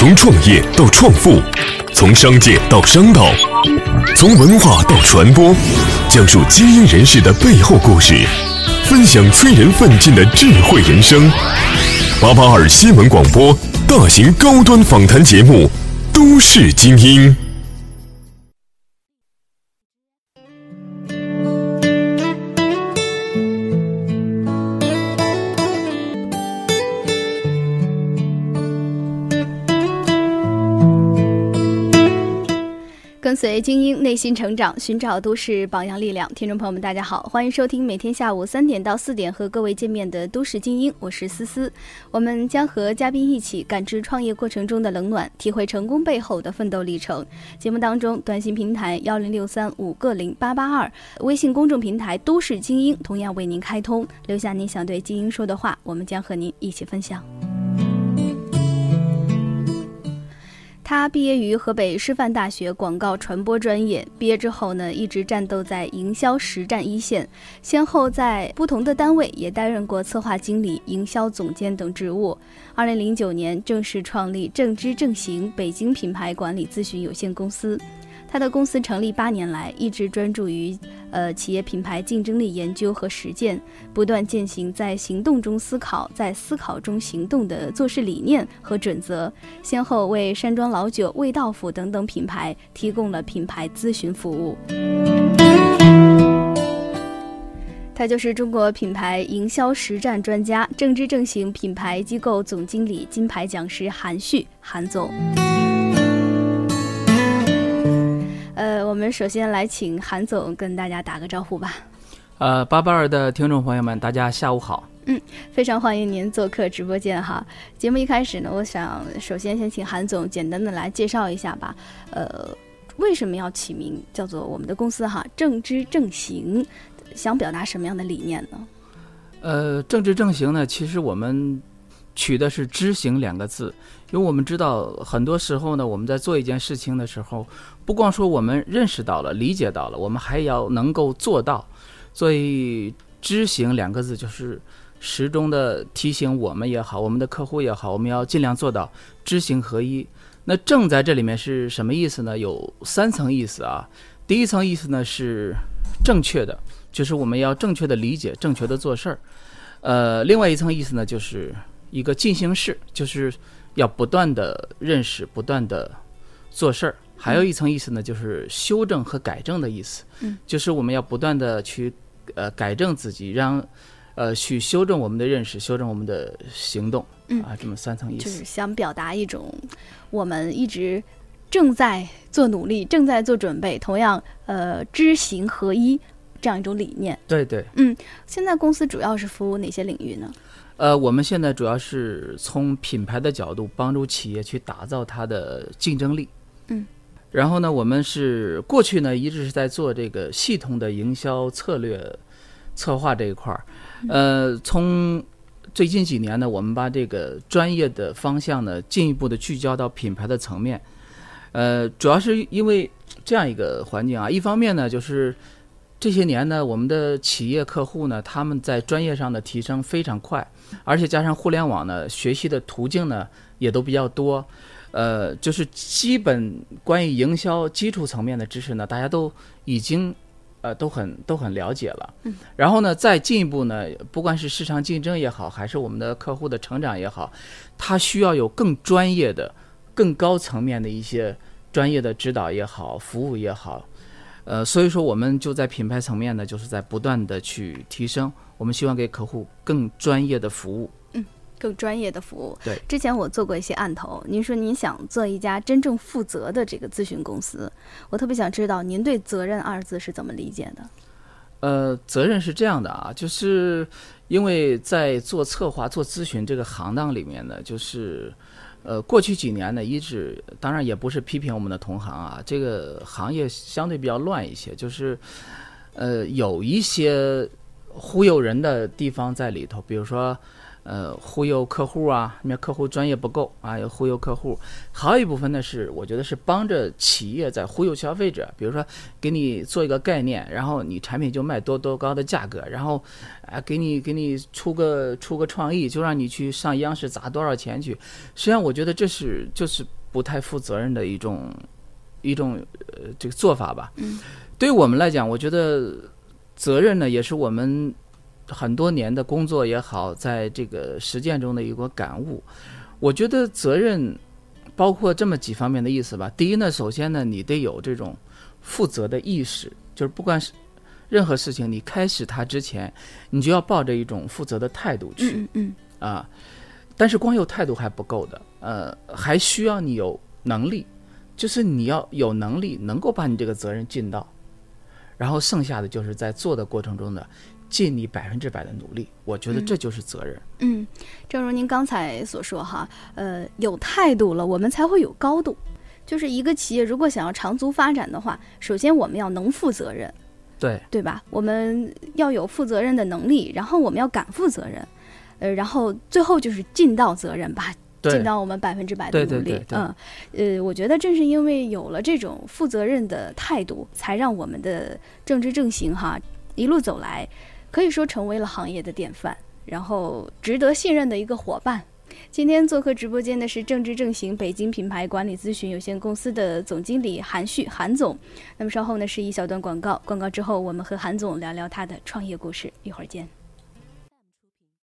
从创业到创富，从商界到商道，从文化到传播，讲述精英人士的背后故事，分享催人奋进的智慧人生。八八二新闻广播大型高端访谈节目《都市精英》。跟随精英内心成长，寻找都市榜样力量。听众朋友们，大家好，欢迎收听每天下午三点到四点和各位见面的《都市精英》，我是思思。我们将和嘉宾一起感知创业过程中的冷暖，体会成功背后的奋斗历程。节目当中，短信平台幺零六三五个零八八二，微信公众平台《都市精英》同样为您开通，留下您想对精英说的话，我们将和您一起分享。他毕业于河北师范大学广告传播专业，毕业之后呢，一直战斗在营销实战一线，先后在不同的单位也担任过策划经理、营销总监等职务。二零零九年正式创立正知正行北京品牌管理咨询有限公司。他的公司成立八年来，一直专注于呃企业品牌竞争力研究和实践，不断践行在行动中思考，在思考中行动的做事理念和准则，先后为山庄老酒、味道府等等品牌提供了品牌咨询服务。他就是中国品牌营销实战专家、正知正行品牌机构总经理、金牌讲师韩旭，韩总。们首先来请韩总跟大家打个招呼吧。呃，八八二的听众朋友们，大家下午好。嗯，非常欢迎您做客直播间哈。节目一开始呢，我想首先先请韩总简单的来介绍一下吧。呃，为什么要起名叫做我们的公司哈“正知正行”？想表达什么样的理念呢？呃，正知正行呢，其实我们取的是“知行”两个字。因为我们知道，很多时候呢，我们在做一件事情的时候，不光说我们认识到了、理解到了，我们还要能够做到。所以“知行”两个字就是始终的提醒我们也好，我们的客户也好，我们要尽量做到知行合一。那“正”在这里面是什么意思呢？有三层意思啊。第一层意思呢是正确的，就是我们要正确的理解、正确的做事儿。呃，另外一层意思呢，就是一个进行式，就是。要不断的认识，不断的做事儿，还有一层意思呢，就是修正和改正的意思。嗯，就是我们要不断的去呃改正自己，让呃去修正我们的认识，修正我们的行动。嗯啊，这么三层意思。就是想表达一种我们一直正在做努力，正在做准备，同样呃知行合一这样一种理念。对对。嗯，现在公司主要是服务哪些领域呢？呃，我们现在主要是从品牌的角度帮助企业去打造它的竞争力。嗯，然后呢，我们是过去呢一直是在做这个系统的营销策略策划这一块儿。呃，从最近几年呢，我们把这个专业的方向呢进一步的聚焦到品牌的层面。呃，主要是因为这样一个环境啊，一方面呢就是。这些年呢，我们的企业客户呢，他们在专业上的提升非常快，而且加上互联网呢，学习的途径呢也都比较多，呃，就是基本关于营销基础层面的知识呢，大家都已经呃都很都很了解了。嗯。然后呢，再进一步呢，不管是市场竞争也好，还是我们的客户的成长也好，他需要有更专业的、更高层面的一些专业的指导也好，服务也好。呃，所以说我们就在品牌层面呢，就是在不断的去提升。我们希望给客户更专业的服务。嗯，更专业的服务。对，之前我做过一些案头。您说您想做一家真正负责的这个咨询公司，我特别想知道您对“责任”二字是怎么理解的？呃，责任是这样的啊，就是因为在做策划、做咨询这个行当里面呢，就是。呃，过去几年呢，一直当然也不是批评我们的同行啊，这个行业相对比较乱一些，就是，呃，有一些忽悠人的地方在里头，比如说，呃，忽悠客户啊，那客户专业不够啊，要忽悠客户。还有一部分呢是，我觉得是帮着企业在忽悠消费者，比如说给你做一个概念，然后你产品就卖多多高的价格，然后啊给你给你出个出个创意，就让你去上央视砸多少钱去。实际上，我觉得这是就是不太负责任的一种一种呃这个做法吧。嗯，对于我们来讲，我觉得责任呢也是我们。很多年的工作也好，在这个实践中的一个感悟，我觉得责任包括这么几方面的意思吧。第一呢，首先呢，你得有这种负责的意识，就是不管是任何事情，你开始它之前，你就要抱着一种负责的态度去。嗯嗯啊，但是光有态度还不够的，呃，还需要你有能力，就是你要有能力能够把你这个责任尽到，然后剩下的就是在做的过程中的。尽你百分之百的努力，我觉得这就是责任。嗯，正如您刚才所说哈，呃，有态度了，我们才会有高度。就是一个企业如果想要长足发展的话，首先我们要能负责任，对对吧？我们要有负责任的能力，然后我们要敢负责任，呃，然后最后就是尽到责任吧，尽到我们百分之百的努力。嗯，呃，我觉得正是因为有了这种负责任的态度，才让我们的政治正行哈一路走来。可以说成为了行业的典范，然后值得信任的一个伙伴。今天做客直播间的是正治正行北京品牌管理咨询有限公司的总经理韩旭韩总。那么稍后呢是一小段广告，广告之后我们和韩总聊聊他的创业故事。一会儿见。